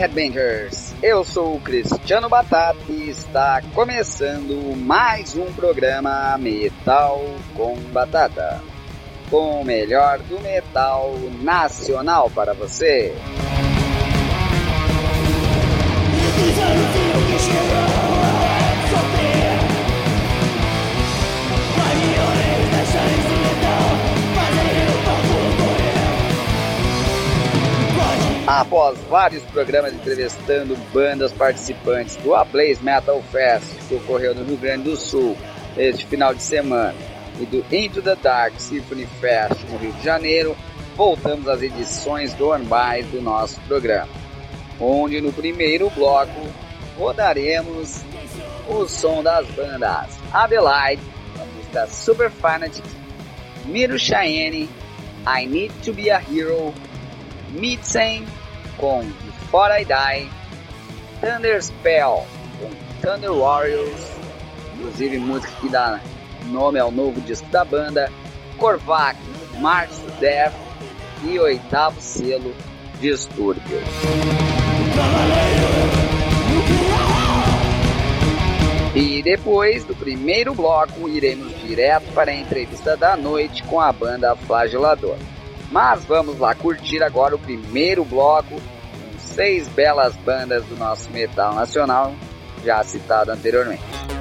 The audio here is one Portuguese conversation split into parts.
Headbangers? Eu sou o Cristiano Batata e está começando mais um programa Metal com Batata. Com o melhor do metal nacional para você. Após vários programas entrevistando bandas participantes do A Blaze Metal Fest, que ocorreu no Rio Grande do Sul este final de semana, e do Into the Dark Symphony Fest no Rio de Janeiro, voltamos às edições normais do nosso programa, onde no primeiro bloco rodaremos o som das bandas Adelaide, a música Super Fanatic, Miro Cheyenne, I Need to Be a Hero, Midsen com Before I Die, Thunder Spell com Thunder Warriors, inclusive música que dá nome ao novo disco da banda, Korvac, March to Death e oitavo selo, Distúrbio. E depois do primeiro bloco, iremos direto para a entrevista da noite com a banda Flagelador. Mas vamos lá curtir agora o primeiro bloco com seis belas bandas do nosso metal nacional, já citado anteriormente.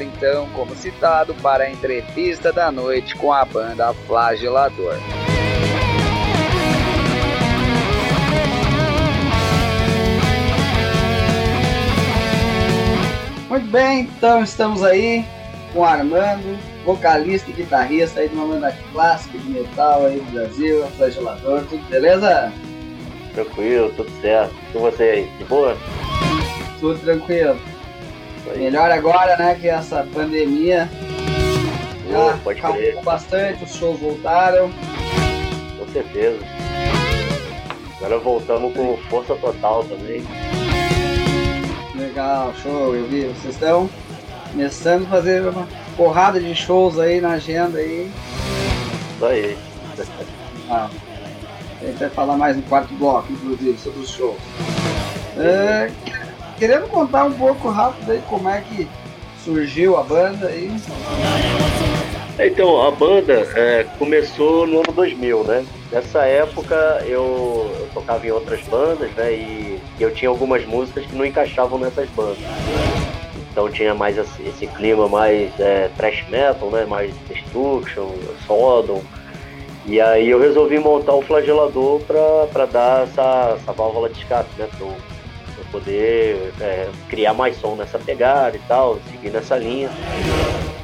Então, como citado, para a entrevista da noite com a banda Flagelador. Muito bem, então estamos aí com o Armando, vocalista e guitarrista aí de uma banda clássica de metal aí do Brasil, flagelador, tudo beleza? Tranquilo, tudo certo. E você aí, de boa? Tudo tranquilo. Melhor agora, né, que essa pandemia já pode acalmou bastante, os shows voltaram. Com certeza. Agora voltamos com força total também. Legal, show, eu vi. Vocês estão começando a fazer uma porrada de shows aí na agenda aí. Isso aí. Ah, a gente vai falar mais no quarto bloco, inclusive, sobre os shows. É, querendo contar um pouco rápido aí como é que surgiu a banda aí. Então, a banda é, começou no ano 2000, né? Nessa época eu, eu, tocava em outras bandas, né? E eu tinha algumas músicas que não encaixavam nessas bandas. Então tinha mais esse, esse clima mais é, thrash metal, né? Mais Destruction, Sodom. E aí eu resolvi montar o flagelador para dar essa, essa válvula de escape, né? Eu poder é, criar mais som nessa pegada e tal, seguir nessa linha.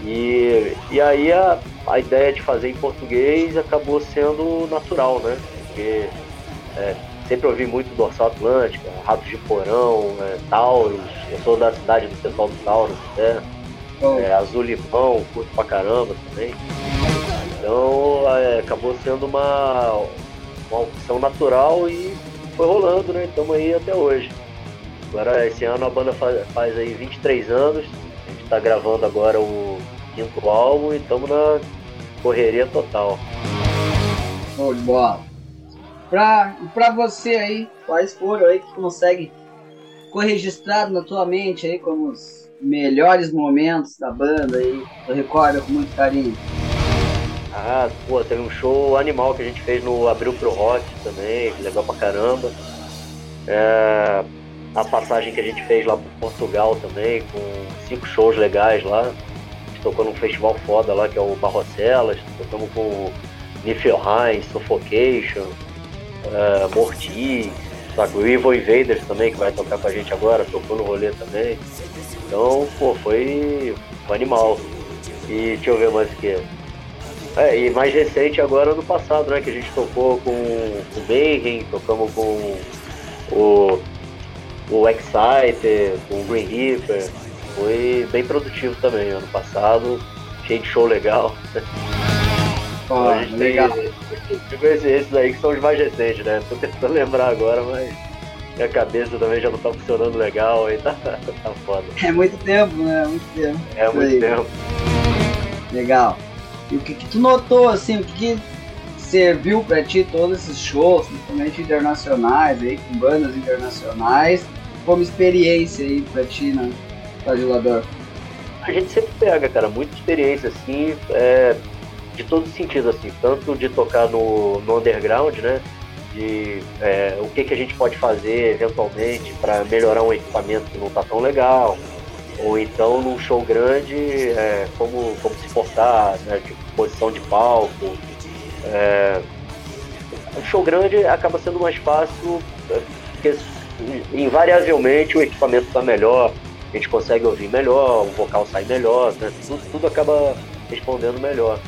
E, e aí a, a ideia de fazer em português acabou sendo natural, né? Porque é, sempre ouvi muito Dorsal Atlântica, Ratos de Porão, é, Taurus, eu sou da cidade do pessoal do Taurus, né? É, Azul Limão, curto pra caramba também. Então é, acabou sendo uma, uma opção natural e foi rolando, né? Estamos aí até hoje. Agora esse ano a banda faz, faz aí 23 anos, a gente está gravando agora o quinto álbum e estamos na correria total. Show de bola. Pra, pra você aí, quais foram aí que consegue ficou registrado na tua mente aí como os melhores momentos da banda aí, tu recorda com muito carinho? Ah, pô, teve um show animal que a gente fez no Abril Pro Rock também, legal pra caramba. É, a passagem que a gente fez lá pro Portugal também, com cinco shows legais lá. A gente tocou num festival foda lá, que é o Barrocelas, tocamos com Niflheim, Suffocation, é, Mortis, sabe? O Evil Invaders também, que vai tocar com a gente agora, tocou no rolê também. Então, pô, foi, foi animal. E deixa eu ver mais o que. É, e mais recente agora no passado, né? Que a gente tocou com o Mayhem, tocamos com o, o Exciter, o Green Reaper. Foi bem produtivo também ano passado, cheio de show legal. Pô, a gente legal. Tem, tem esses aí que são os mais recentes, né? Tô tentando lembrar agora, mas minha cabeça também já não tá funcionando legal, aí tá, tá foda. É muito tempo, né? É muito tempo. É muito aí. tempo. Legal. E o que, que tu notou, assim, o que, que serviu para ti todos esses shows, principalmente internacionais, aí, com bandas internacionais, como experiência aí para ti, né, Flagelador? A gente sempre pega, cara, muita experiência, assim, é, de todo sentido, assim, tanto de tocar no, no underground, né, de é, o que, que a gente pode fazer eventualmente para melhorar um equipamento que não está tão legal, ou então num show grande, é, como, como se portar, né, tipo, posição de palco. É, um show grande acaba sendo mais fácil, porque invariavelmente o equipamento está melhor, a gente consegue ouvir melhor, o vocal sai melhor, né, tudo, tudo acaba respondendo melhor.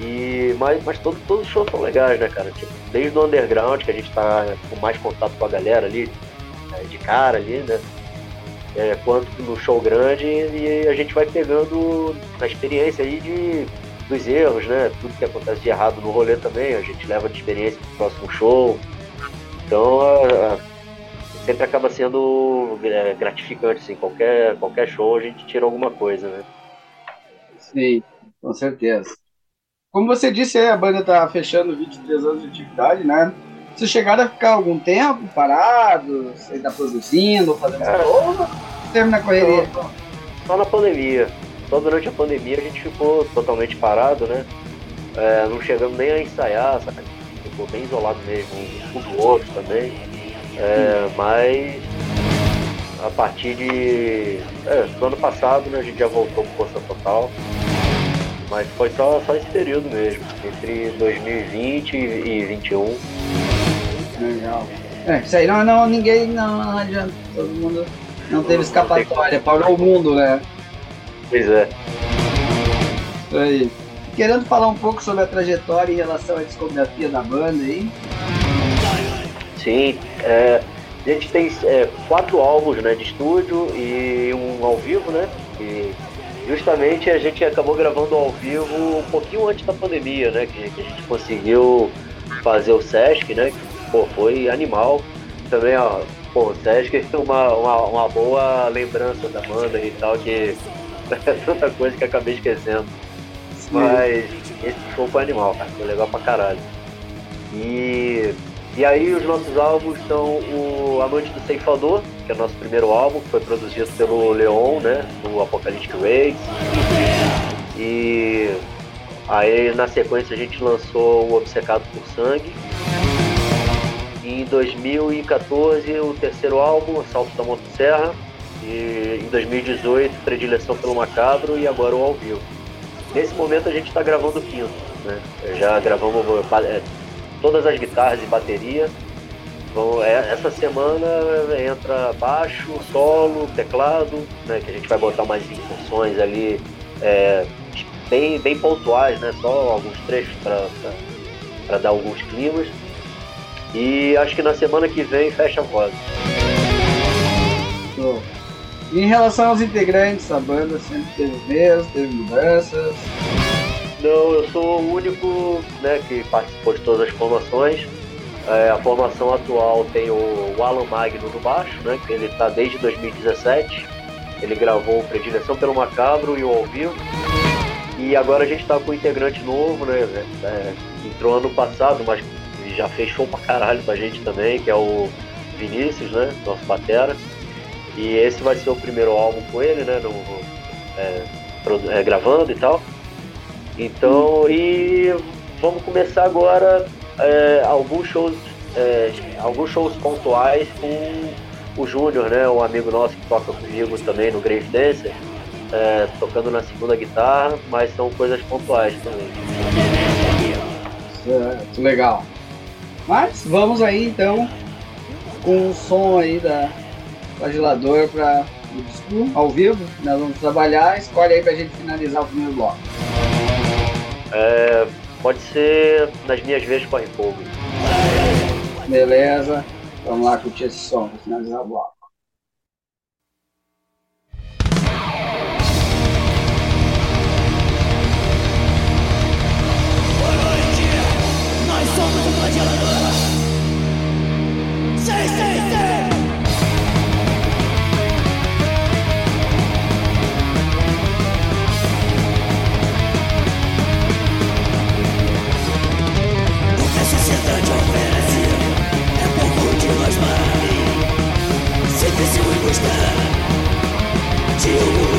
E, mas mas todos, todos os shows são legais, né, cara? Tipo, desde o underground, que a gente tá com mais contato com a galera ali, é, de cara ali, né? É, quanto no show grande e a gente vai pegando a experiência aí de, dos erros, né? Tudo que acontece de errado no rolê também, a gente leva de experiência pro próximo show. Então a, a, sempre acaba sendo é, gratificante, assim, qualquer, qualquer show a gente tira alguma coisa, né? Sim, com certeza. Como você disse, a banda está fechando 23 anos de atividade, né? Vocês chegaram a ficar algum tempo parado? Você está produzindo, fazendo é, ou termina a correria? Só, só, na pandemia. Só durante a pandemia a gente ficou totalmente parado, né? É, não chegamos nem a ensaiar, sabe? Ficou bem isolado mesmo, um do outro também. É, mas a partir de. É, do ano passado né, a gente já voltou com força total. Mas foi só, só esse período mesmo, entre 2020 e 2021. Legal. É, isso aí não, não ninguém não, não adianta. Todo mundo não teve escapatória, parou o mundo, né? Pois é. Aí. Querendo falar um pouco sobre a trajetória em relação à discografia da banda aí? Sim, é, a gente tem é, quatro álbuns né, de estúdio e um ao vivo, né? E justamente a gente acabou gravando ao vivo um pouquinho antes da pandemia, né? Que, que a gente conseguiu fazer o Sesc, né? Que, pô, foi animal. Também, ó, pô, o Sesc é uma, uma, uma boa lembrança da banda e tal, que é tanta coisa que acabei esquecendo. Sim. Mas esse show foi animal, cara. Foi legal pra caralho. E e aí os nossos álbuns são o Amante do Ceifador, que é o nosso primeiro álbum, que foi produzido pelo Leon, né, do Apocalyptic Race. E aí na sequência a gente lançou o Obcecado por Sangue. E em 2014 o terceiro álbum, Assalto da Motosserra. E em 2018 Predileção pelo Macabro e agora o Ao Vivo. Nesse momento a gente está gravando o quinto, né? Já gravamos é, todas as guitarras e bateria. Então, é, essa semana entra baixo, solo, teclado, né, que a gente vai botar mais incursões ali é, bem, bem pontuais, né, só alguns trechos para dar alguns climas. E acho que na semana que vem fecha a voz. Em relação aos integrantes, a banda sempre teve mesmo, teve mudanças. Não, eu sou o único né, que participou de todas as formações. É, a formação atual tem o, Alan Magno no baixo, né, que ele está desde 2017. Ele gravou Predileção pelo Macabro e o Ao Vivo. E agora a gente está com um integrante novo, né? É, entrou ano passado, mas já fez show pra caralho pra gente também, que é o Vinícius, né? Nosso batera. E esse vai ser o primeiro álbum com ele, né? No, é, é, gravando e tal. Então, e vamos começar agora é, alguns shows, é, alguns shows pontuais com o Júnior, né? Um amigo nosso que toca comigo também no Grave Dancer, é, tocando na segunda guitarra, mas são coisas pontuais também. Certo, legal. Mas vamos aí então com o som aí da flagelador para ao vivo. Nós vamos trabalhar. Escolhe aí pra gente finalizar o primeiro bloco. É, pode ser nas minhas vezes corre fogo. Beleza. Vamos lá curtir esse som para finalizar o bloco. always there. Till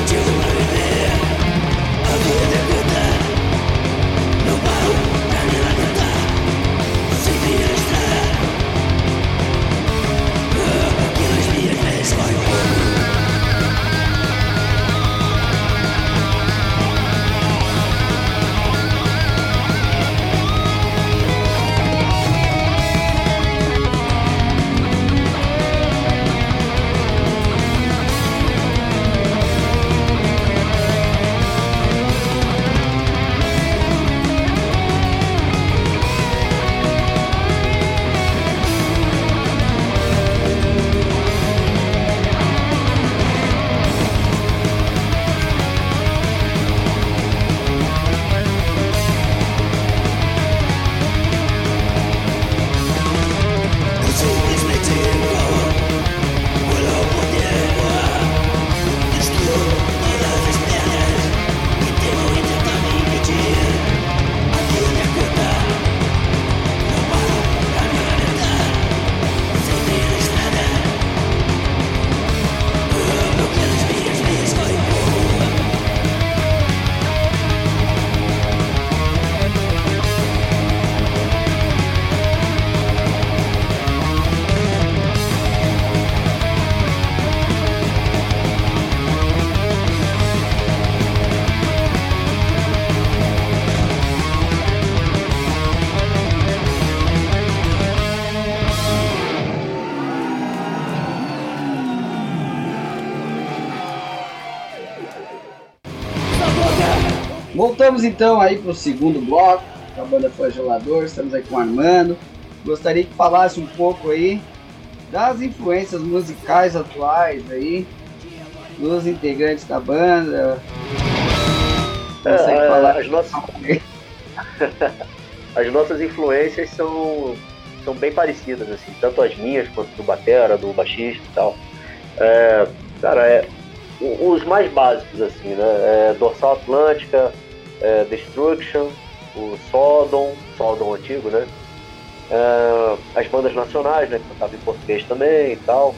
Voltamos então aí para o segundo bloco da banda Flagelador. Estamos aí com o Armando. Gostaria que falasse um pouco aí das influências musicais atuais aí dos integrantes da banda. Consegue é, falar? As nossas... as nossas influências são, são bem parecidas, assim, tanto as minhas quanto do batera, do baixista e tal. É, cara, é, os mais básicos, assim, né? É Dorsal Atlântica, é Destruction, o Sodom, Sodom antigo, né? É, as bandas nacionais, né? Que cantavam em português também e tal.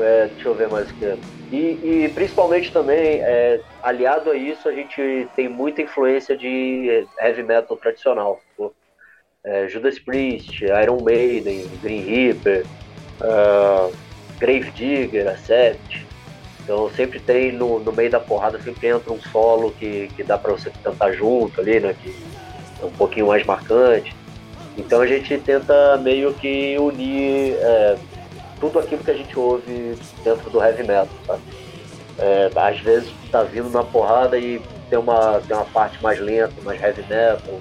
É, deixa eu ver mais o que. E, e principalmente também, é, aliado a isso, a gente tem muita influência de heavy metal tradicional. É, Judas Priest, Iron Maiden, Green Reaper, uh, Grave Digger, Accept. Então sempre tem no, no meio da porrada, sempre entra um solo que, que dá para você cantar junto ali, né? Que é um pouquinho mais marcante. Então a gente tenta meio que unir é, tudo aquilo que a gente ouve dentro do heavy metal, sabe? É, às vezes tá vindo na porrada e tem uma, tem uma parte mais lenta, mais heavy metal.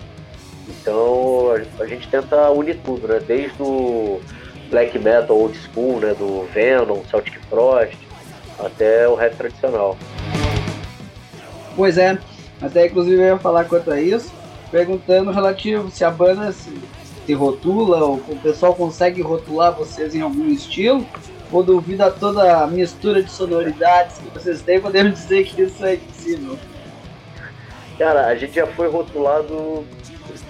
Então a, a gente tenta unir tudo, né? Desde o black metal old school, né? Do Venom, Celtic Frost, até o rap tradicional. Pois é, até inclusive eu ia falar quanto a isso, perguntando relativo se a banda se se rotula, ou o pessoal consegue rotular vocês em algum estilo, ou devido a toda a mistura de sonoridades que vocês têm, podemos dizer que isso é impossível? Cara, a gente já foi rotulado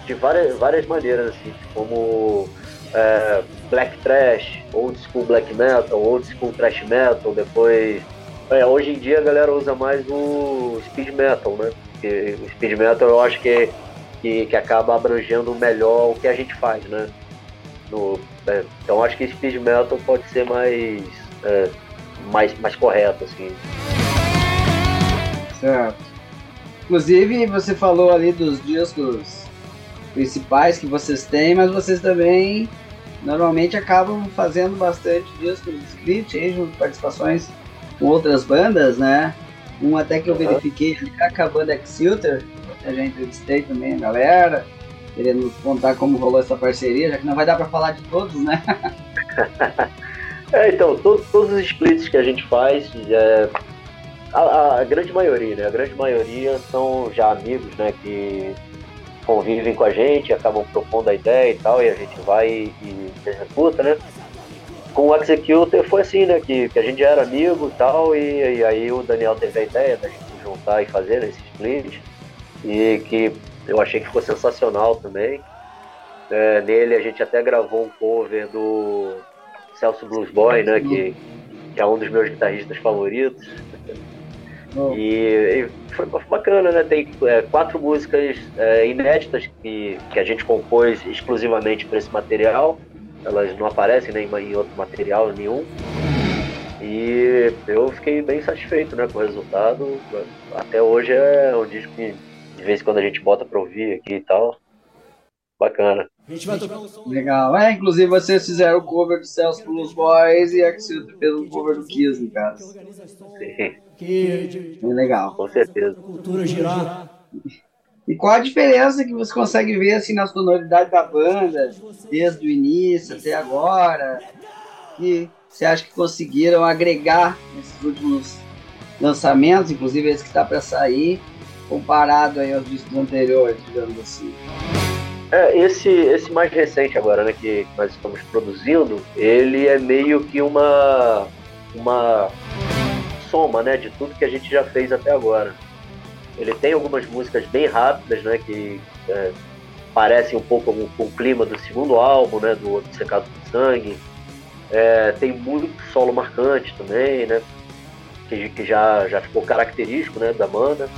de várias, várias maneiras, assim, como é, black trash, old school black metal, old school trash metal, depois. É, hoje em dia a galera usa mais o speed metal, né? Porque o speed metal eu acho que que, que acaba abrangendo melhor o que a gente faz, né? No, é, então acho que speed metal pode ser mais, é, mais, mais correto, assim. Certo. Inclusive, você falou ali dos discos principais que vocês têm, mas vocês também normalmente acabam fazendo bastante discos de script, aí, junto participações com outras bandas, né? Um até que eu verifiquei, a banda X-Filter, a já entrevistei também a galera, querendo contar como rolou essa parceria, já que não vai dar para falar de todos, né? é, então, todos, todos os splits que a gente faz, é, a, a, grande maioria, né? A grande maioria são já amigos, né? Que convivem com a gente, acabam propondo a ideia e tal, e a gente vai e, e executa, né? Com o Executor foi assim, né? Que, que a gente era amigo e tal, e, e aí o Daniel teve a ideia da gente juntar e fazer esse split e que eu achei que ficou sensacional também. É, nele a gente até gravou um cover do Celso Blues Boy, né, que, que é um dos meus guitarristas favoritos. Oh. E, e, foi bacana, né? Tem é, quatro músicas é, inéditas que, que a gente compôs exclusivamente para esse material. Elas não aparecem nem em outro material nenhum. E eu fiquei bem satisfeito né, com o resultado. Até hoje é um disco que de vez em quando a gente bota pra ouvir aqui e tal. Bacana. A gente vai tocar um som. Legal. É, inclusive vocês fizeram o cover do Celso Blues Boys e a Axilton fez o cover do Kiss, no caso. Sim. Que, é legal. Com certeza. Cultura girar. E qual a diferença que você consegue ver assim na sonoridade da banda, desde o início até agora? Que você acha que conseguiram agregar nesses últimos lançamentos, inclusive esse que está para sair, comparado aí aos discos anteriores, digamos assim? É, esse, esse mais recente agora, né, que nós estamos produzindo, ele é meio que uma, uma soma, né, de tudo que a gente já fez até agora. Ele tem algumas músicas bem rápidas, né, que é, parecem um pouco com o clima do segundo álbum, né, do Secado do Sangue. É, tem muito solo marcante também, né, que, que já, já ficou característico, né, da banda.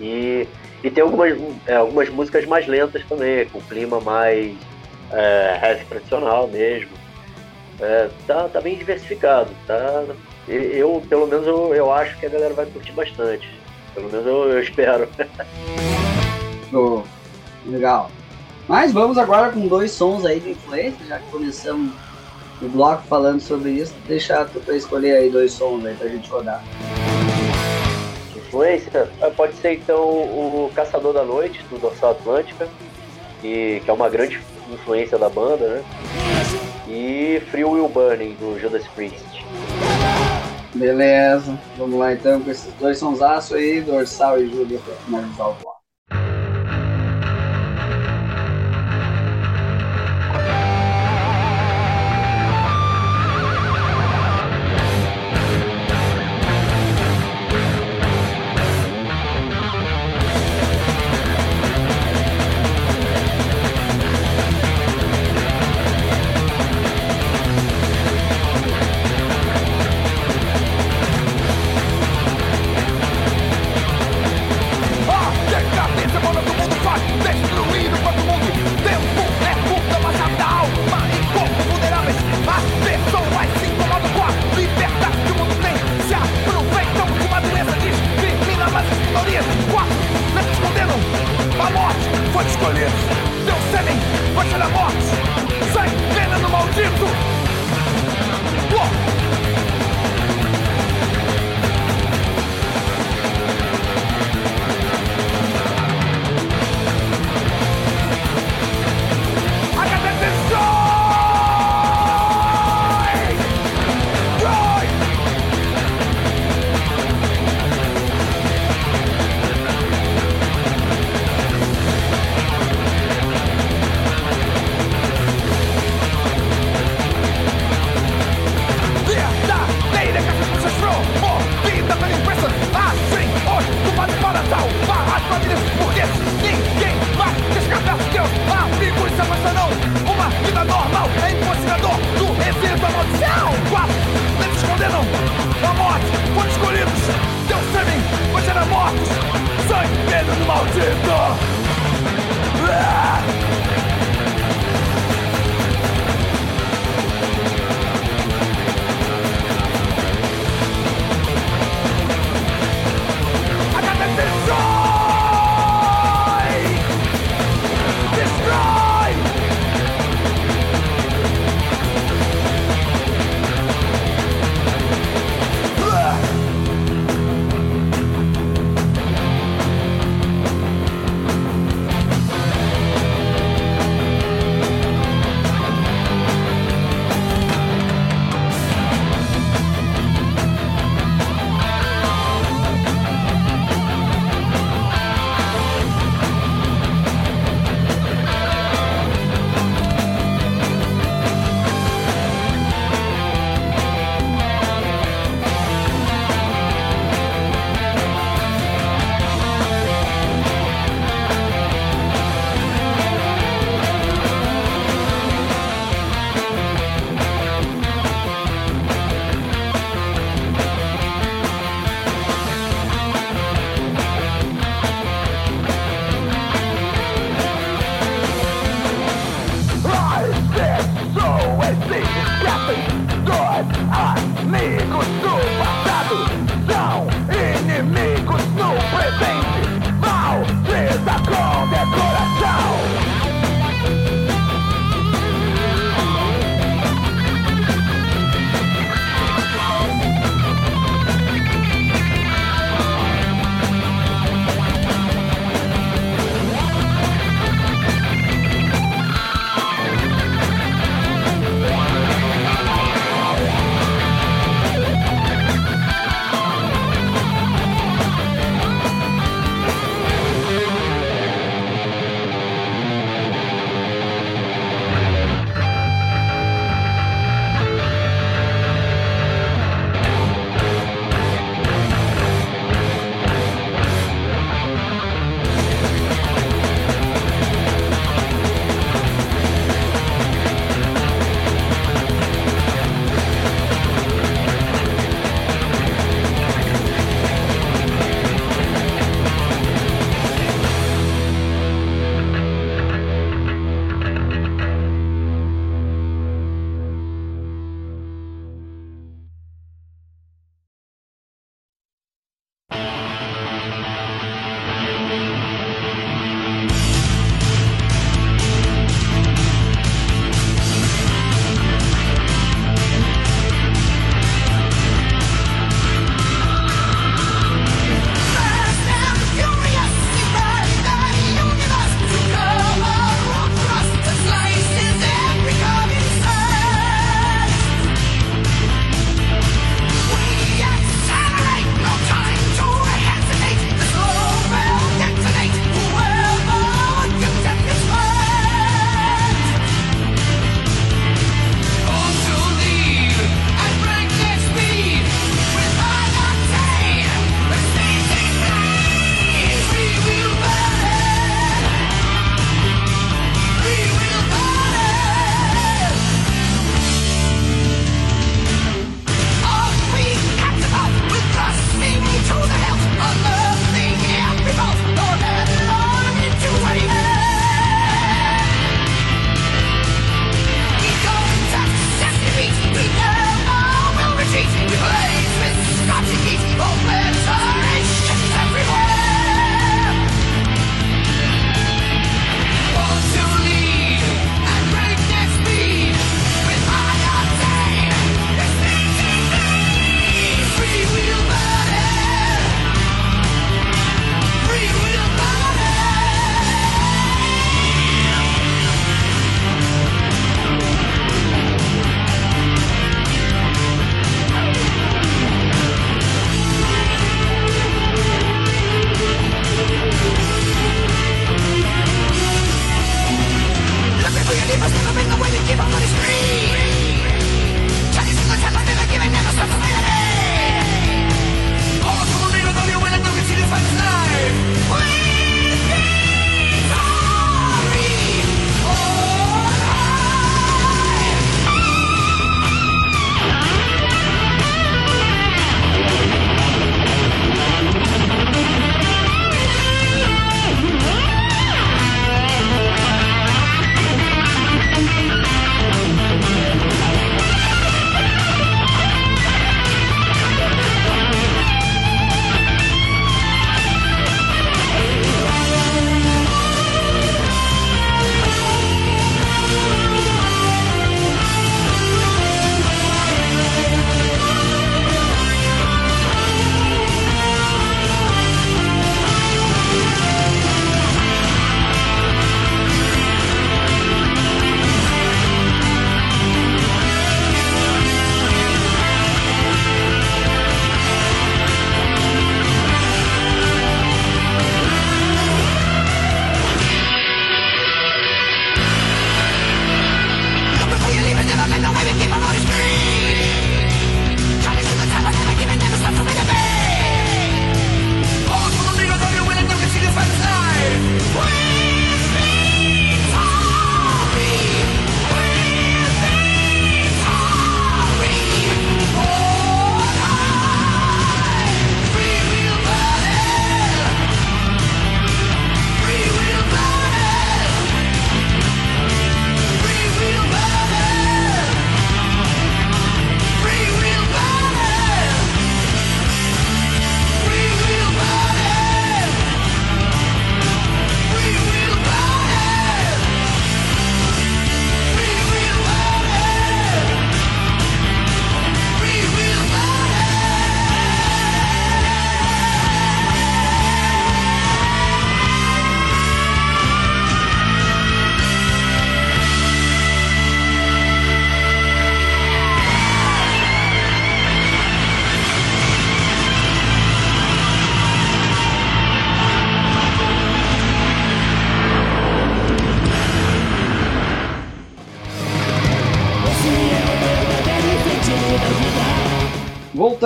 E, e tem algumas, é, algumas músicas mais lentas também, com clima mais é, heavy tradicional mesmo. É, tá, tá bem diversificado, tá? Eu, pelo menos, eu, eu acho que a galera vai curtir bastante. Pelo menos eu, eu espero. legal. Mas vamos agora com dois sons aí de influência, já que começamos o bloco falando sobre isso, deixar tu pra escolher aí dois sons aí pra gente rodar. Influência? Pode ser então o Caçador da Noite, do Dorsal Atlântica, que, que é uma grande influência da banda, né? E Free Will Burning, do Judas Priest. Beleza, vamos lá então com esses dois sonsaços aí, Dorsal e Judas, para finalizar o.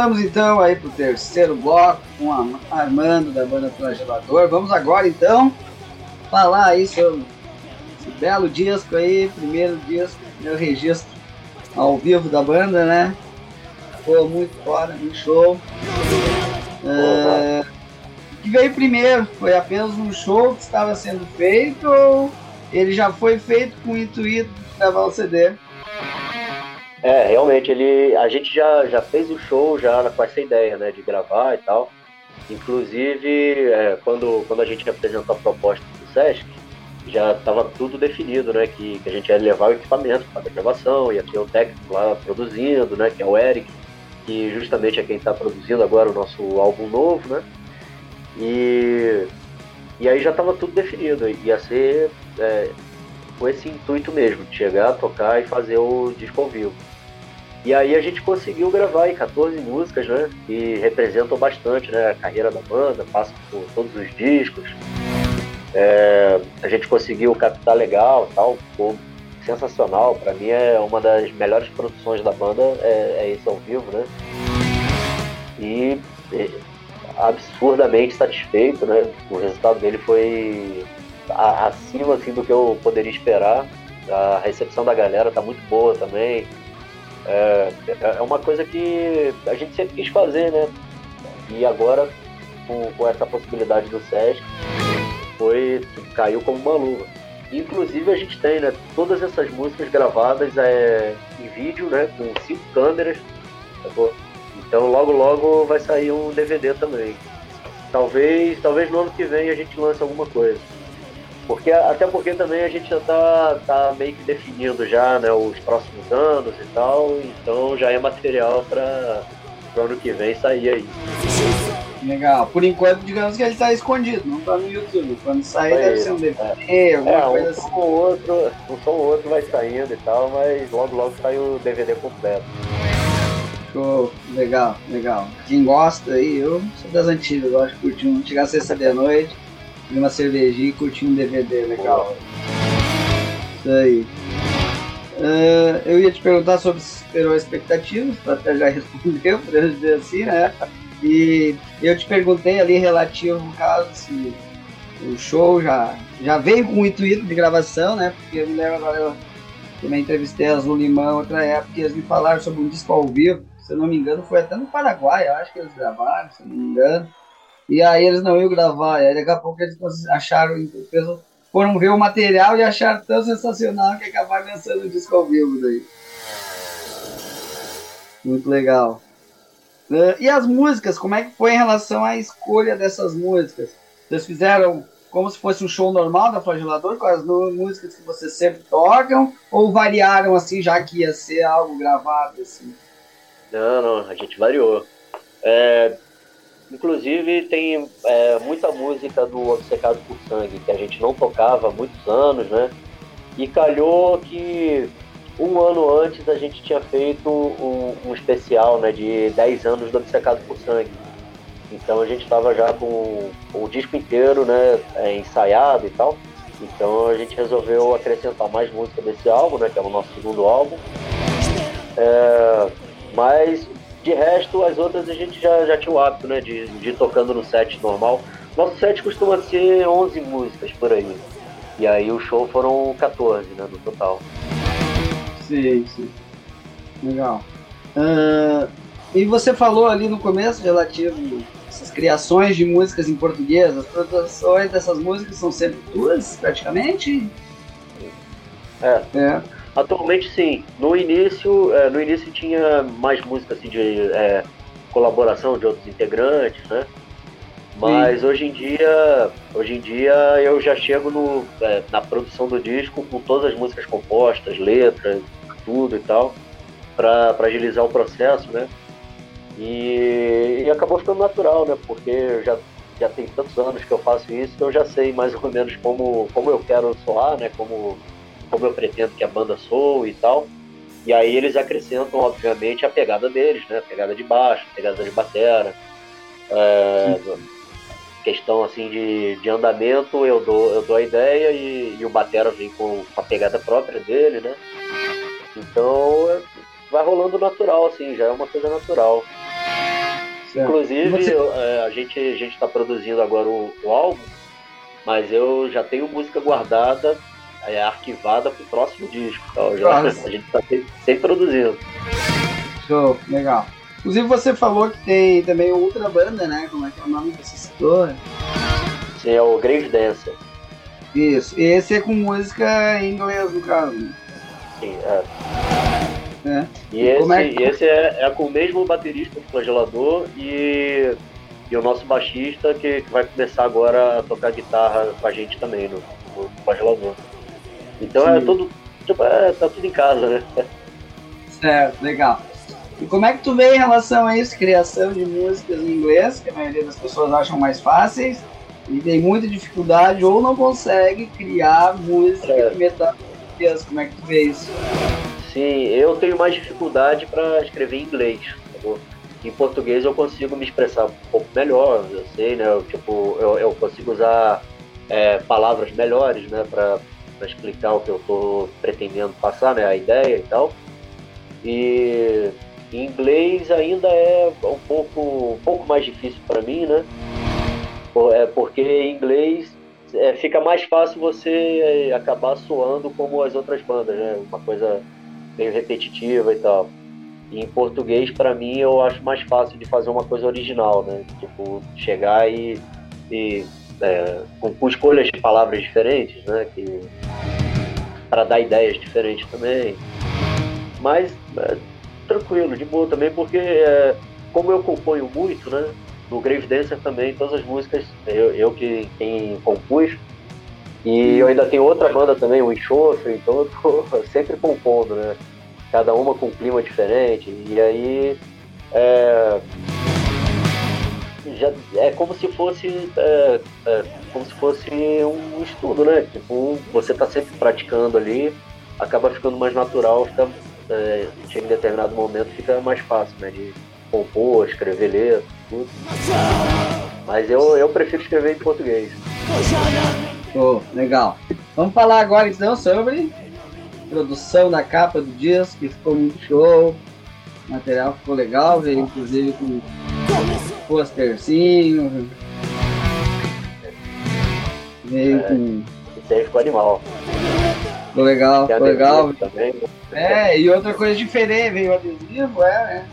Voltamos então aí pro terceiro bloco com a Armando da banda Flagelador. Vamos agora então falar aí sobre esse belo disco aí, primeiro disco, meu registro ao vivo da banda, né? Foi muito foda, muito show. É, o que veio primeiro? Foi apenas um show que estava sendo feito ou ele já foi feito com o intuito de gravar o CD? É, realmente, ele, a gente já, já fez o show já com essa ideia, né, de gravar e tal. Inclusive, é, quando, quando a gente apresentou a proposta do Sesc, já estava tudo definido, né, que, que a gente ia levar o equipamento para a gravação, ia ter o técnico lá produzindo, né, que é o Eric, que justamente é quem está produzindo agora o nosso álbum novo, né? E, e aí já estava tudo definido, ia ser é, com esse intuito mesmo, de chegar, tocar e fazer o disco ao vivo. E aí a gente conseguiu gravar aí 14 músicas, né? Que representam bastante né, a carreira da banda, passam por todos os discos. É, a gente conseguiu captar legal tal, ficou sensacional. Para mim é uma das melhores produções da banda, é, é esse ao vivo, né? E é, absurdamente satisfeito, né? O resultado dele foi acima assim, do que eu poderia esperar. A recepção da galera tá muito boa também. É, é uma coisa que a gente sempre quis fazer, né? E agora, com, com essa possibilidade do SESC, foi, caiu como uma luva. Inclusive a gente tem, né, todas essas músicas gravadas é, em vídeo, né, com cinco câmeras. Tá então logo logo vai sair um DVD também. Talvez, talvez no ano que vem a gente lance alguma coisa. Porque, até porque também a gente já tá, tá meio que definindo já né, os próximos anos e tal, então já é material para o ano que vem sair aí. Legal. Por enquanto, digamos que ele está escondido, não está no YouTube. Quando sair, é deve ser um DVD, é. alguma é, coisa um assim. Ou outro, um som ou outro vai saindo e tal, mas logo logo sai o DVD completo. Show, legal, legal. Quem gosta aí, eu sou das antigas, gosto de curtir um, chegar sexta de noite uma cervejinha e curtir um DVD legal. Isso aí. Uh, eu ia te perguntar sobre se superou expectativas, até já respondeu, por dizer assim, né? E eu te perguntei ali relativo no caso se o show já, já veio com o intuito de gravação, né? Porque eu me lembro agora, eu também entrevistei a Azul Limão outra época e eles me falaram sobre um disco ao vivo, se eu não me engano, foi até no Paraguai, acho que eles gravaram, se eu não me engano. E aí eles não iam gravar. E aí daqui a pouco eles acharam, foram ver o material e acharam tão sensacional que acabaram lançando o disco ao vivo daí. Muito legal. Uh, e as músicas, como é que foi em relação à escolha dessas músicas? Vocês fizeram como se fosse um show normal da Flagelador, com as músicas que vocês sempre tocam, ou variaram assim, já que ia ser algo gravado assim? Não, não, a gente variou. É, Inclusive tem é, muita música do Obcecado por Sangue que a gente não tocava há muitos anos, né? E calhou que um ano antes a gente tinha feito um, um especial né, de 10 anos do Obcecado por Sangue. Então a gente estava já com, o disco inteiro né, é, ensaiado e tal. Então a gente resolveu acrescentar mais música desse álbum, né, que é o nosso segundo álbum. É, mas de resto, as outras a gente já, já tinha o hábito, né, de, de ir tocando no set normal. Nosso set costuma ser 11 músicas por aí. E aí o show foram 14, né, no total. Sim, sim. Legal. Uh, e você falou ali no começo relativo essas criações de músicas em português, as produções dessas músicas são sempre tuas, praticamente? É. é. Atualmente sim. No início, é, no início tinha mais música assim, de é, colaboração de outros integrantes, né? Mas sim. hoje em dia, hoje em dia eu já chego no, é, na produção do disco com todas as músicas compostas, letras, tudo e tal, para agilizar o processo, né? E, e, acabou ficando natural, né? Porque já já tem tantos anos que eu faço isso, que eu já sei mais ou menos como, como eu quero soar, né? Como como eu pretendo que a banda soe e tal. E aí eles acrescentam, obviamente, a pegada deles, né? A pegada de baixo, pegada de batera. É, questão assim de, de andamento, eu dou, eu dou a ideia e, e o batera vem com a pegada própria dele, né? Então vai rolando natural, assim, já é uma coisa natural. Certo. Inclusive, Você... eu, é, a gente a gente está produzindo agora o, o, álbum, mas eu já tenho música guardada, é, arquivada para o próximo disco. Então já, a gente está sempre, produzindo. Show, legal. Inclusive você falou que tem também outra banda, né? Como é que é o nome que você citou? Sim, é o Grave Dancer. Isso. Esse é com música em inglês, no caso. Sim, é. é. E, e esse, é, que... esse é, é, com o mesmo baterista do flagelador e, e o nosso baixista que, que, vai começar agora a tocar guitarra com a gente também no, no flagelador. Então é Sim. é tudo. Tipo, é, tá tudo em casa, né? Certo, legal. E como é que tu vê em relação a isso, criação de músicas em inglês, que a maioria das pessoas acham mais fáceis, e tem muita dificuldade ou não consegue criar música é. de metade português. Como é que tu vê isso? Sim, eu tenho mais dificuldade para escrever em inglês. Em português eu consigo me expressar um pouco melhor, eu sei, né? Eu, tipo, eu, eu consigo usar é, palavras melhores, né? Para explicar o que eu estou pretendendo passar, né? A ideia e tal. E em inglês ainda é um pouco, um pouco mais difícil para mim, né? É porque em inglês é, fica mais fácil você é, acabar soando como as outras bandas, né? Uma coisa meio repetitiva e tal. E em português, para mim, eu acho mais fácil de fazer uma coisa original, né? Tipo, chegar e, e é, com, com, escolhas de palavras diferentes, né? Que, para dar ideias diferentes também. Mas é, tranquilo, de boa também, porque é, como eu componho muito, né? no Grave Dancer também, todas as músicas, eu, eu que quem compus. E eu ainda tenho outra banda também, o Enxofre, então eu tô sempre compondo, né? Cada uma com um clima diferente. E aí é, já, é como se fosse é, é, como se fosse um estudo, né? Tipo, você tá sempre praticando ali, acaba ficando mais natural, fica, é, chega em determinado momento fica mais fácil, né? De compor, escrever letras, tudo. Mas eu, eu prefiro escrever em português. Oh, legal. Vamos falar agora então sobre produção da capa do disco, que ficou muito show. O material ficou legal, veio inclusive com posterzinho. Veio é, com. Isso aí ficou animal. Ficou legal, ficou legal. Também. Né? É, e outra coisa diferente, veio adesivo, é, né?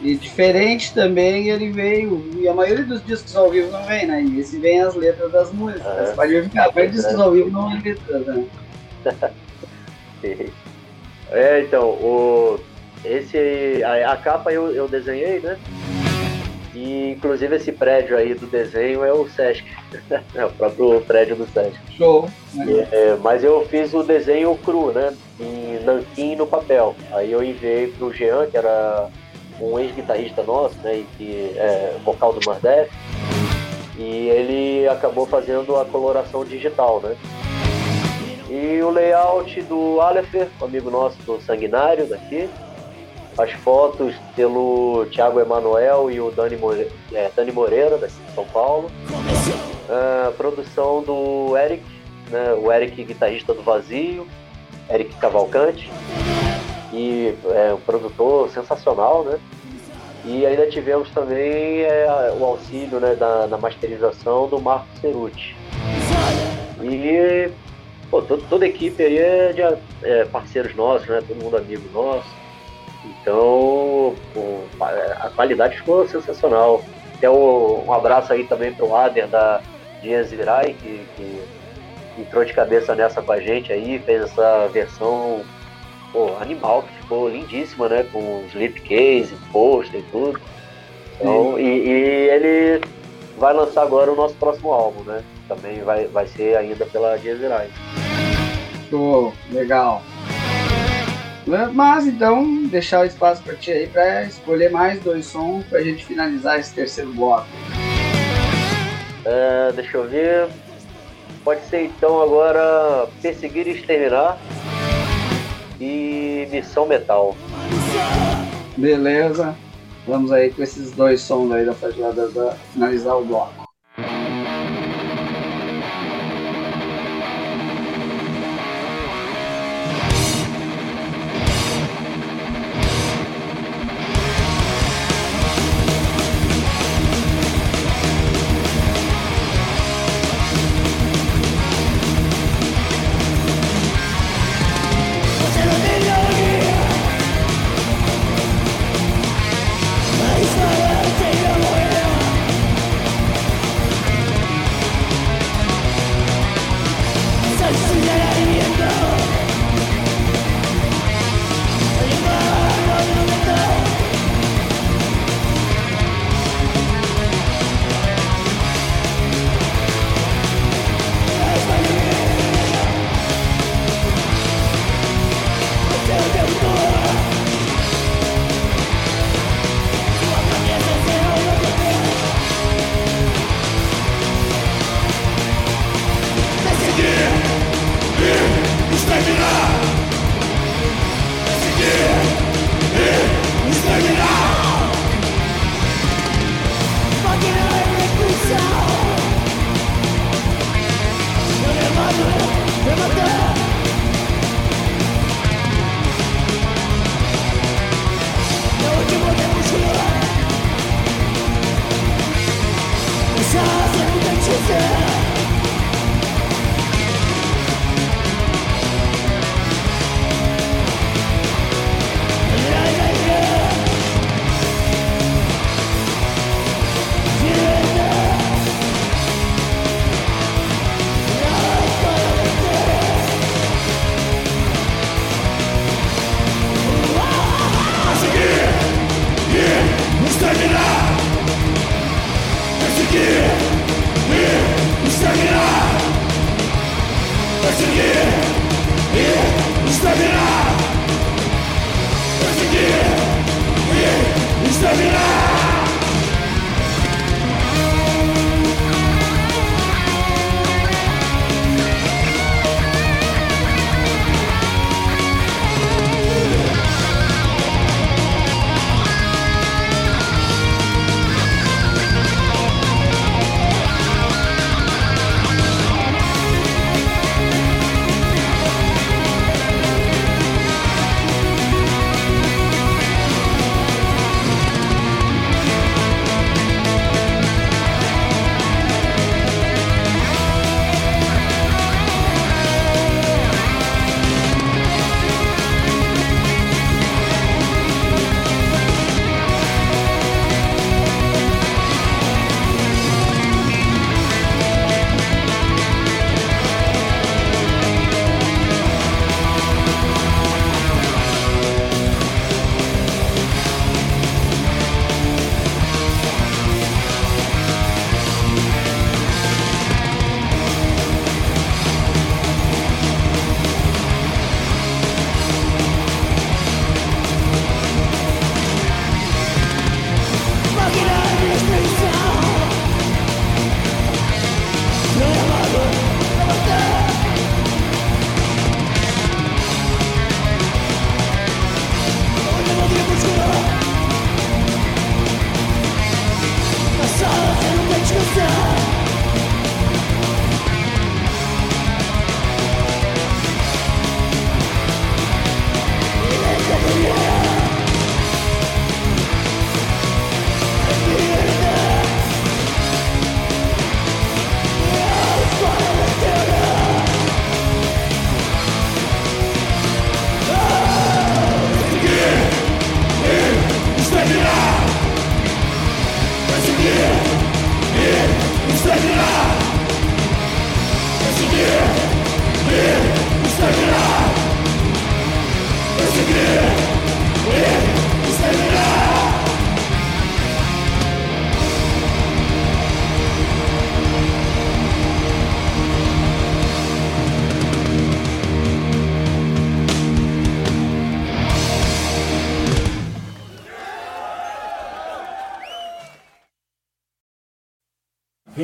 E diferente também, ele veio. E a maioria dos discos ao vivo não vem, né? E esse vem as letras das músicas. É. Pode verificar, mas discos ao vivo não vem letras, né? é, então, o, esse, a, a capa eu, eu desenhei, né? E inclusive esse prédio aí do desenho é o Sesc. é o próprio prédio do Sesc. Show! É, mas eu fiz o desenho cru, né? Em nanquim no papel. Aí eu enviei pro Jean, que era um ex-guitarrista nosso, né, que é vocal do Mardef, e ele acabou fazendo a coloração digital, né. E o layout do Alefer, um amigo nosso do Sanguinário daqui, as fotos pelo Thiago Emanuel e o Dani, More... é, Dani Moreira, de São Paulo. A produção do Eric, né, o Eric, guitarrista do Vazio, Eric Cavalcante e é um produtor sensacional, né? E ainda tivemos também é, o auxílio né, da, na masterização do Marco Ceruti. E pô, todo, toda a equipe aí é de é, parceiros nossos, né? Todo mundo amigo nosso. Então a qualidade ficou sensacional. Até um, um abraço aí também para o Ader da Dias Virai, que, que entrou de cabeça nessa com a gente aí, fez essa versão pô, animal, que ficou lindíssima, né? Com slipcase, pôster e tudo. Então, e, e, ele vai lançar agora o nosso próximo álbum, né? Também vai, vai ser ainda pela Dias Virais. Show, legal. Mas então, deixar o espaço para ti aí para escolher mais dois sons para a gente finalizar esse terceiro bloco. É, deixa eu ver. Pode ser então agora Perseguir e Exterminar e Missão Metal. Beleza. Vamos aí com esses dois sons aí da para finalizar o bloco.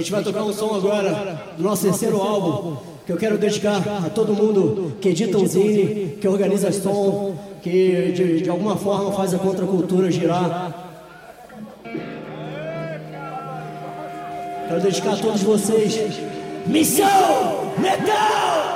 Gente vai tocar um som agora do nosso terceiro álbum, que eu quero dedicar a todo mundo que edita um zine, que organiza som, que de, de alguma forma faz a contracultura girar. Quero dedicar a todos vocês. Missão Metal!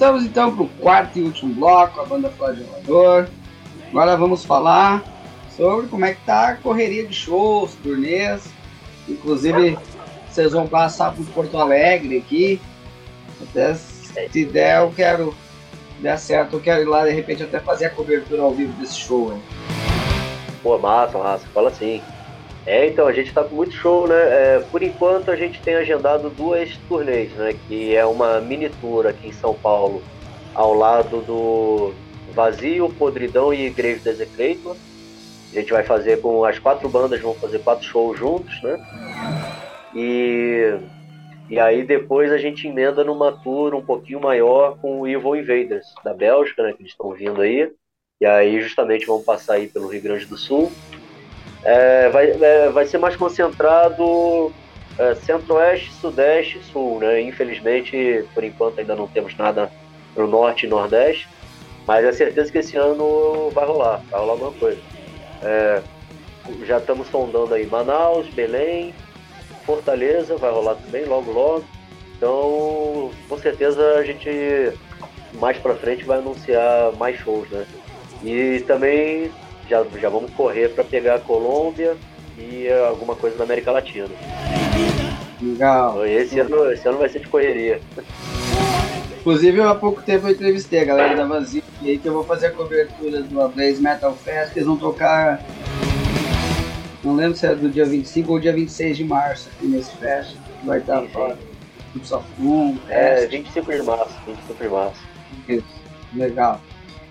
Voltamos então para o quarto e último bloco, a banda Flagelador. Agora vamos falar sobre como é que tá a correria de shows, turnês. Inclusive, vocês vão passar por Porto Alegre aqui. Até se der, eu quero. Der certo, eu quero ir lá de repente até fazer a cobertura ao vivo desse show aí. Pô, massa, massa, fala assim. É, então, a gente tá com muito show, né? É, por enquanto a gente tem agendado duas turnês, né? Que é uma mini tour aqui em São Paulo, ao lado do Vazio, Podridão e Grave Desecrator. A gente vai fazer com as quatro bandas, vão fazer quatro shows juntos, né? E, e aí depois a gente emenda numa tour um pouquinho maior com o Evil Invaders, da Bélgica, né? Que eles estão vindo aí. E aí justamente vão passar aí pelo Rio Grande do Sul. É, vai, é, vai ser mais concentrado é, centro-oeste, sudeste sul, né? Infelizmente, por enquanto ainda não temos nada no norte e nordeste, mas é certeza que esse ano vai rolar, vai rolar alguma coisa. É, já estamos sondando aí Manaus, Belém, Fortaleza, vai rolar também logo logo. Então, com certeza a gente mais para frente vai anunciar mais shows, né? E também já, já vamos correr para pegar a Colômbia e alguma coisa da América Latina. Legal. Esse ano, esse ano vai ser de correria. Inclusive, há pouco tempo eu entrevistei a galera da Vazio e aí que eu vou fazer a cobertura do Blaze Metal Fest, eles vão tocar. Não lembro se é do dia 25 ou dia 26 de março aqui nesse fest. Vai estar fora. É, 25 de março, 25 de março. Isso, legal.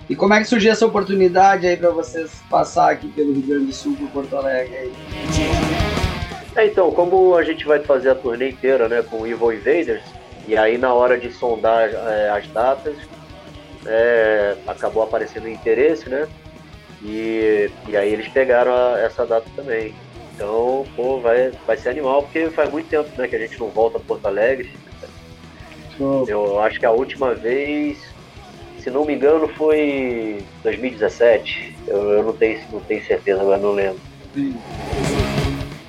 E como é que surgiu essa oportunidade aí para vocês passar aqui pelo Rio Grande do Sul por Porto Alegre aí? É, então, como a gente vai fazer a turnê inteira, né, com o Evil Invaders, e aí na hora de sondar é, as datas, é, acabou aparecendo interesse, né? E, e aí eles pegaram a, essa data também. Então, pô, vai, vai ser animal, porque faz muito tempo né, que a gente não volta a Porto Alegre. Eu acho que a última vez, se não me engano, foi 2017. Eu, eu não, tenho, não tenho certeza, agora não lembro. Sim.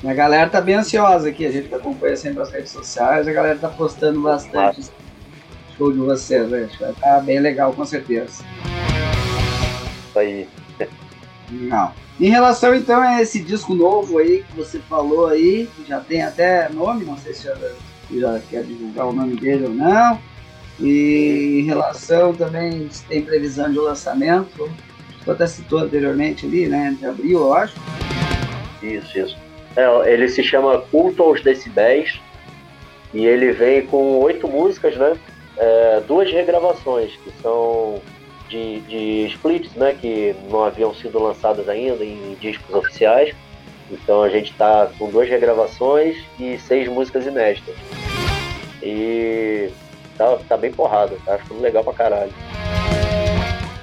A galera tá bem ansiosa aqui, a gente que acompanha sempre as redes sociais, a galera tá postando bastante show de vocês, né? Vai estar tá bem legal com certeza. Isso aí. Legal. Em relação então a esse disco novo aí que você falou aí, já tem até nome, não sei se já, já quer divulgar o nome dele ou não. E em relação também se tem previsão de lançamento, você até citou anteriormente ali, né? De abril, eu acho. Isso, isso. É, ele se chama Culto aos Decibéis e ele vem com oito músicas, né? É, duas regravações que são de, de splits, né? Que não haviam sido lançadas ainda em discos oficiais. Então a gente tá com duas regravações e seis músicas inéditas. E tá, tá bem porrada, tá ficando legal pra caralho.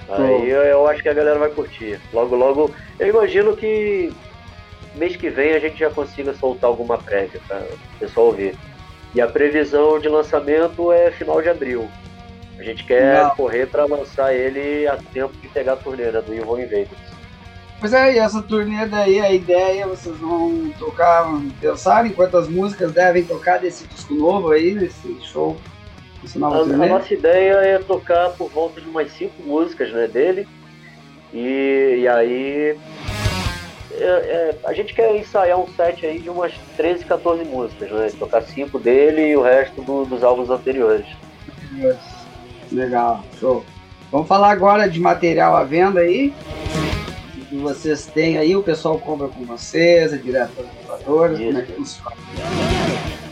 Aí eu, eu acho que a galera vai curtir. Logo, logo, eu imagino que mês que vem a gente já consiga soltar alguma prévia para o pessoal ouvir. E a previsão de lançamento é final de abril. A gente quer Não. correr para lançar ele a tempo de pegar a torneira do Evil Invaders. Pois é, e essa turnê daí, a ideia, vocês vão tocar, pensar em quantas músicas devem tocar desse disco novo aí, nesse show? A, a nossa ideia é tocar por volta de umas cinco músicas né, dele. E, e aí é, é, a gente quer ensaiar um set aí de umas 13, 14 músicas, né? Tocar cinco dele e o resto do, dos álbuns anteriores. Legal, show. Vamos falar agora de material à venda aí. que vocês têm aí, o pessoal compra com vocês, é direto para os compradores, como é que funciona?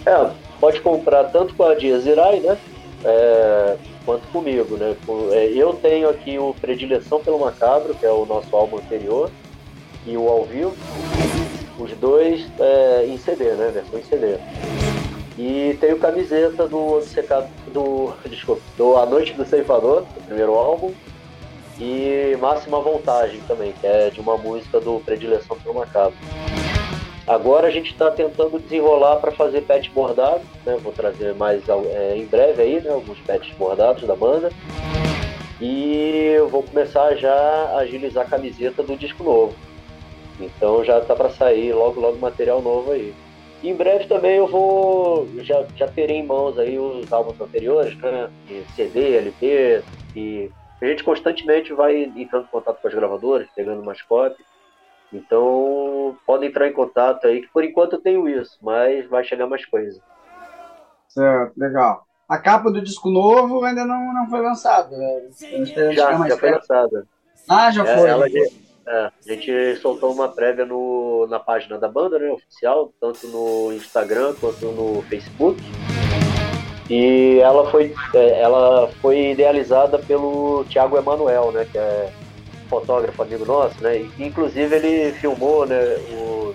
É, pode comprar tanto com a Diazirai, né? É, quanto comigo, né? É, eu tenho aqui o Predileção pelo Macabro, que é o nosso álbum anterior e o ao vivo, os dois é, em CD, né? Versão em CD. E tem o camiseta do Obcecado, do, desculpa, do A Noite do Ceifador, o primeiro álbum, e Máxima Voltagem também, que é de uma música do Predileção por Macabro. Agora a gente está tentando desenrolar para fazer pet bordado, né? Vou trazer mais é, em breve aí, né? Alguns pets bordados da banda. E vou começar já a agilizar a camiseta do disco novo. Então já tá para sair logo logo material novo aí. Em breve também eu vou. Já, já terei em mãos aí os álbuns anteriores, né? CD, LP, e a gente constantemente vai entrando em contato com as gravadoras, pegando umas cópias. Então podem entrar em contato aí, que por enquanto eu tenho isso, mas vai chegar mais coisa. Certo, legal. A capa do disco novo ainda não, não foi lançada, né? Já, já foi lançada. Ah, já é, foi. Ela, é, a gente soltou uma prévia no, na página da banda, né, oficial, tanto no Instagram quanto no Facebook. E ela foi, é, ela foi idealizada pelo Thiago Emanuel, né, que é fotógrafo amigo nosso, né, e inclusive ele filmou, né, o,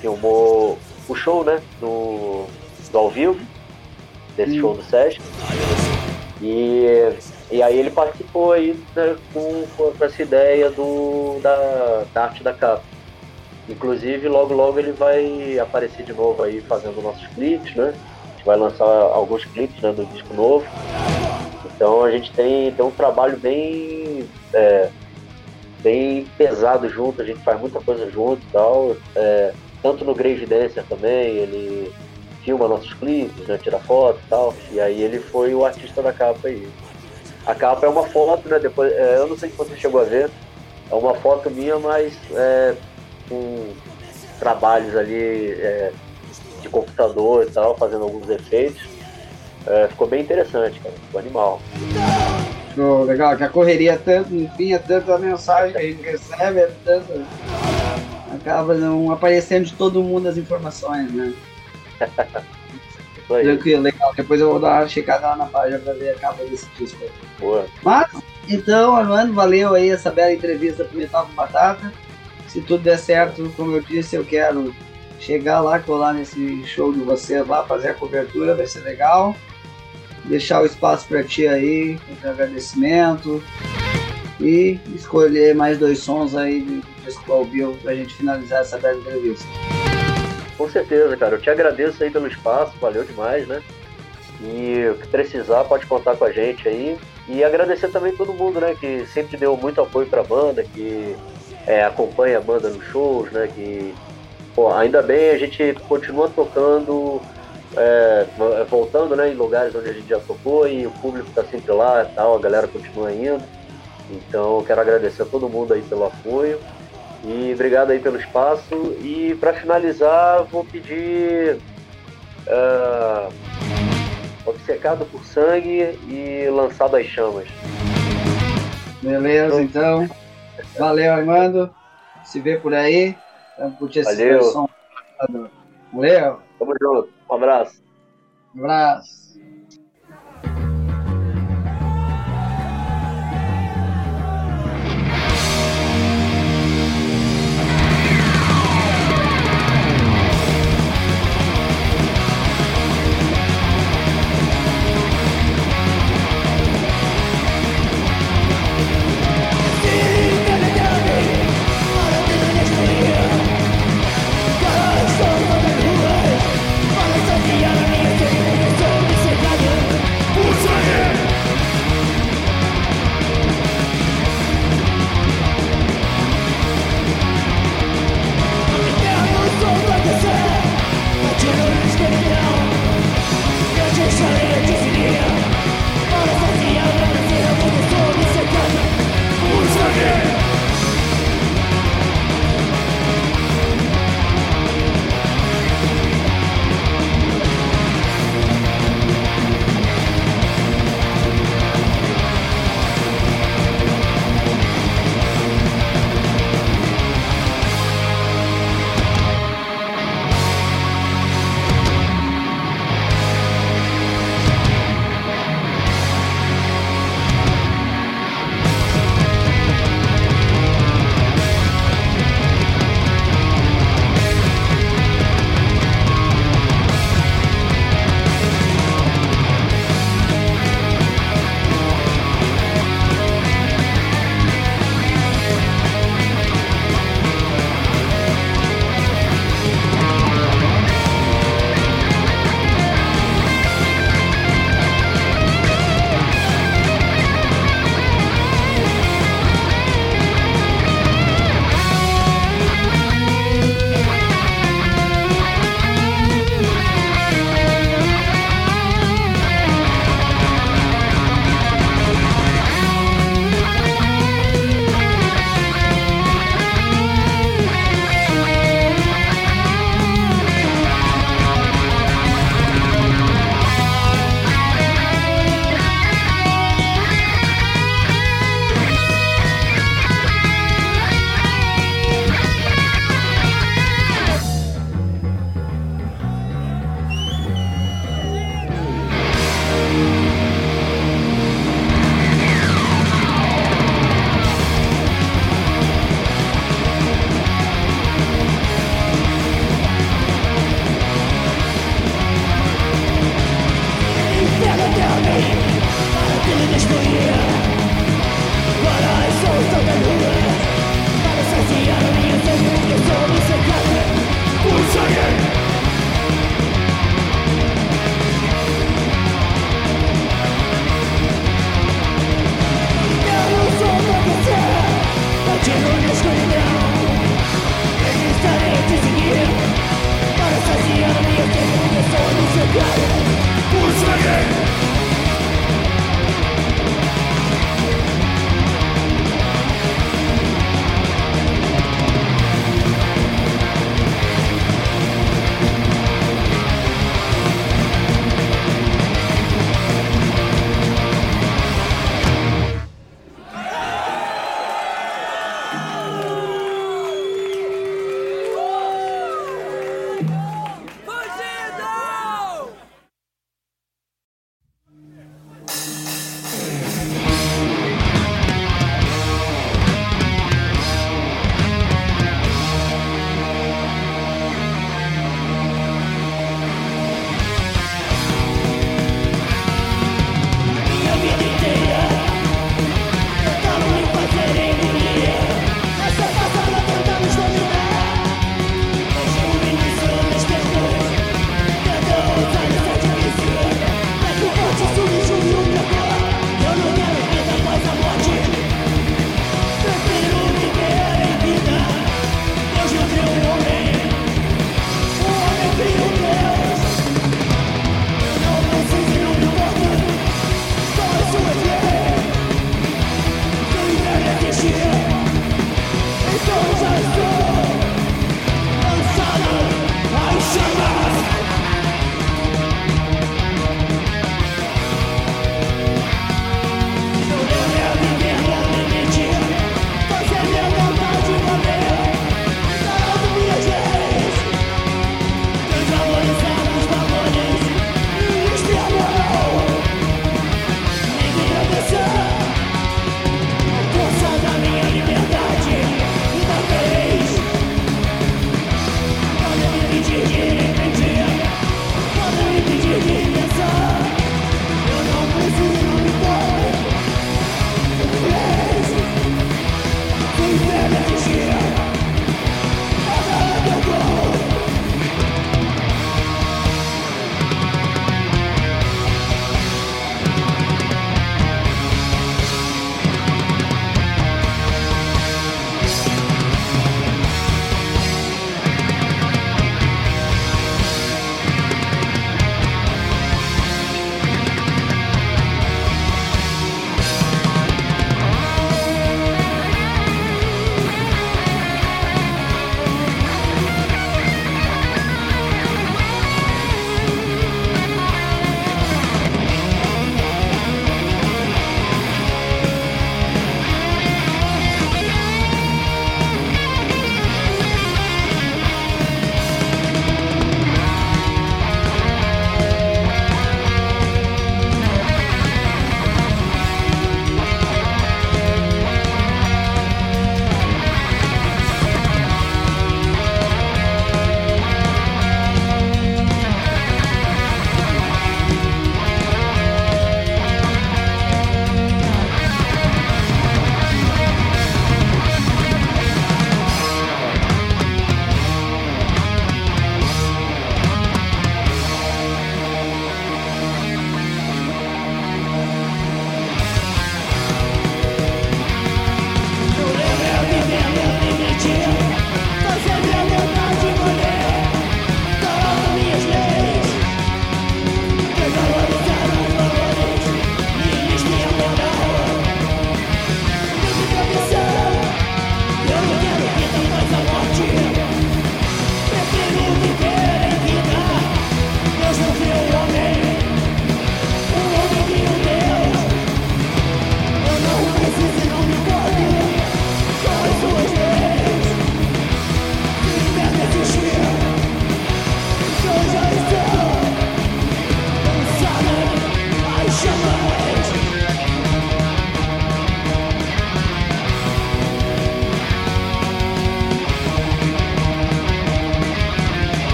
filmou o show, né, do, do ao vivo, desse show do Sesc. E, e aí ele participou aí né, com, com, essa ideia do, da, da arte da capa. Inclusive, logo logo ele vai aparecer de novo aí fazendo nossos clipes, né? A gente vai lançar alguns clipes né, do disco novo. Então a gente tem, tem um trabalho bem, é, bem pesado junto, a gente faz muita coisa junto e tal. É, tanto no Grave Dancer também, ele filma nossos clipes, né, tira foto e tal. E aí ele foi o artista da capa aí. A capa é uma foto, né? Depois, é, eu não sei se você chegou a ver. É uma foto minha, mas é, com trabalhos ali é, de computador e tal, fazendo alguns efeitos. É, ficou bem interessante, cara. Ficou animal. Legal, que a correria tanto, enfim, é tanto a mensagem que a gente recebe, é tanto. Acaba não aparecendo de todo mundo as informações, né? Tranquilo, legal. Depois eu vou dar uma checada lá na página pra ver a capa desse disco. Boa. Mas, então, Armando, valeu aí essa bela entrevista pro Metal com Batata. Se tudo der certo, como eu disse, eu quero chegar lá, colar nesse show de vocês lá, fazer a cobertura, vai ser legal. Deixar o espaço para ti aí, com agradecimento. E escolher mais dois sons aí de disco ao vivo pra gente finalizar essa bela entrevista. Com certeza, cara. Eu te agradeço aí pelo espaço, valeu demais, né? E o que precisar pode contar com a gente aí. E agradecer também todo mundo, né? Que sempre deu muito apoio pra banda, que é, acompanha a banda nos shows, né? Que, pô, ainda bem a gente continua tocando, é, voltando, né? Em lugares onde a gente já tocou e o público tá sempre lá e tal, a galera continua indo. Então, quero agradecer a todo mundo aí pelo apoio. E obrigado aí pelo espaço. E para finalizar, vou pedir uh, Obcecado por Sangue e Lançado às Chamas. Beleza, então. Valeu, Armando. Se vê por aí. Vamos curtir esse Valeu. som. Valeu. Tamo junto. Um abraço. Um abraço.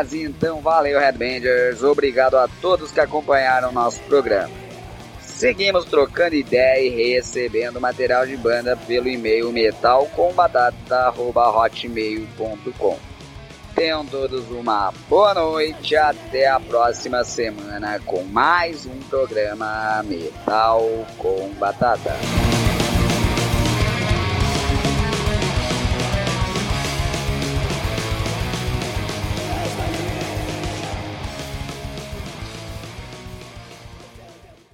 Mas então valeu, Headbangers. Obrigado a todos que acompanharam nosso programa. Seguimos trocando ideia e recebendo material de banda pelo e-mail metalcombatata.hotmail.com. Tenham todos uma boa noite. Até a próxima semana com mais um programa Metal com Batata.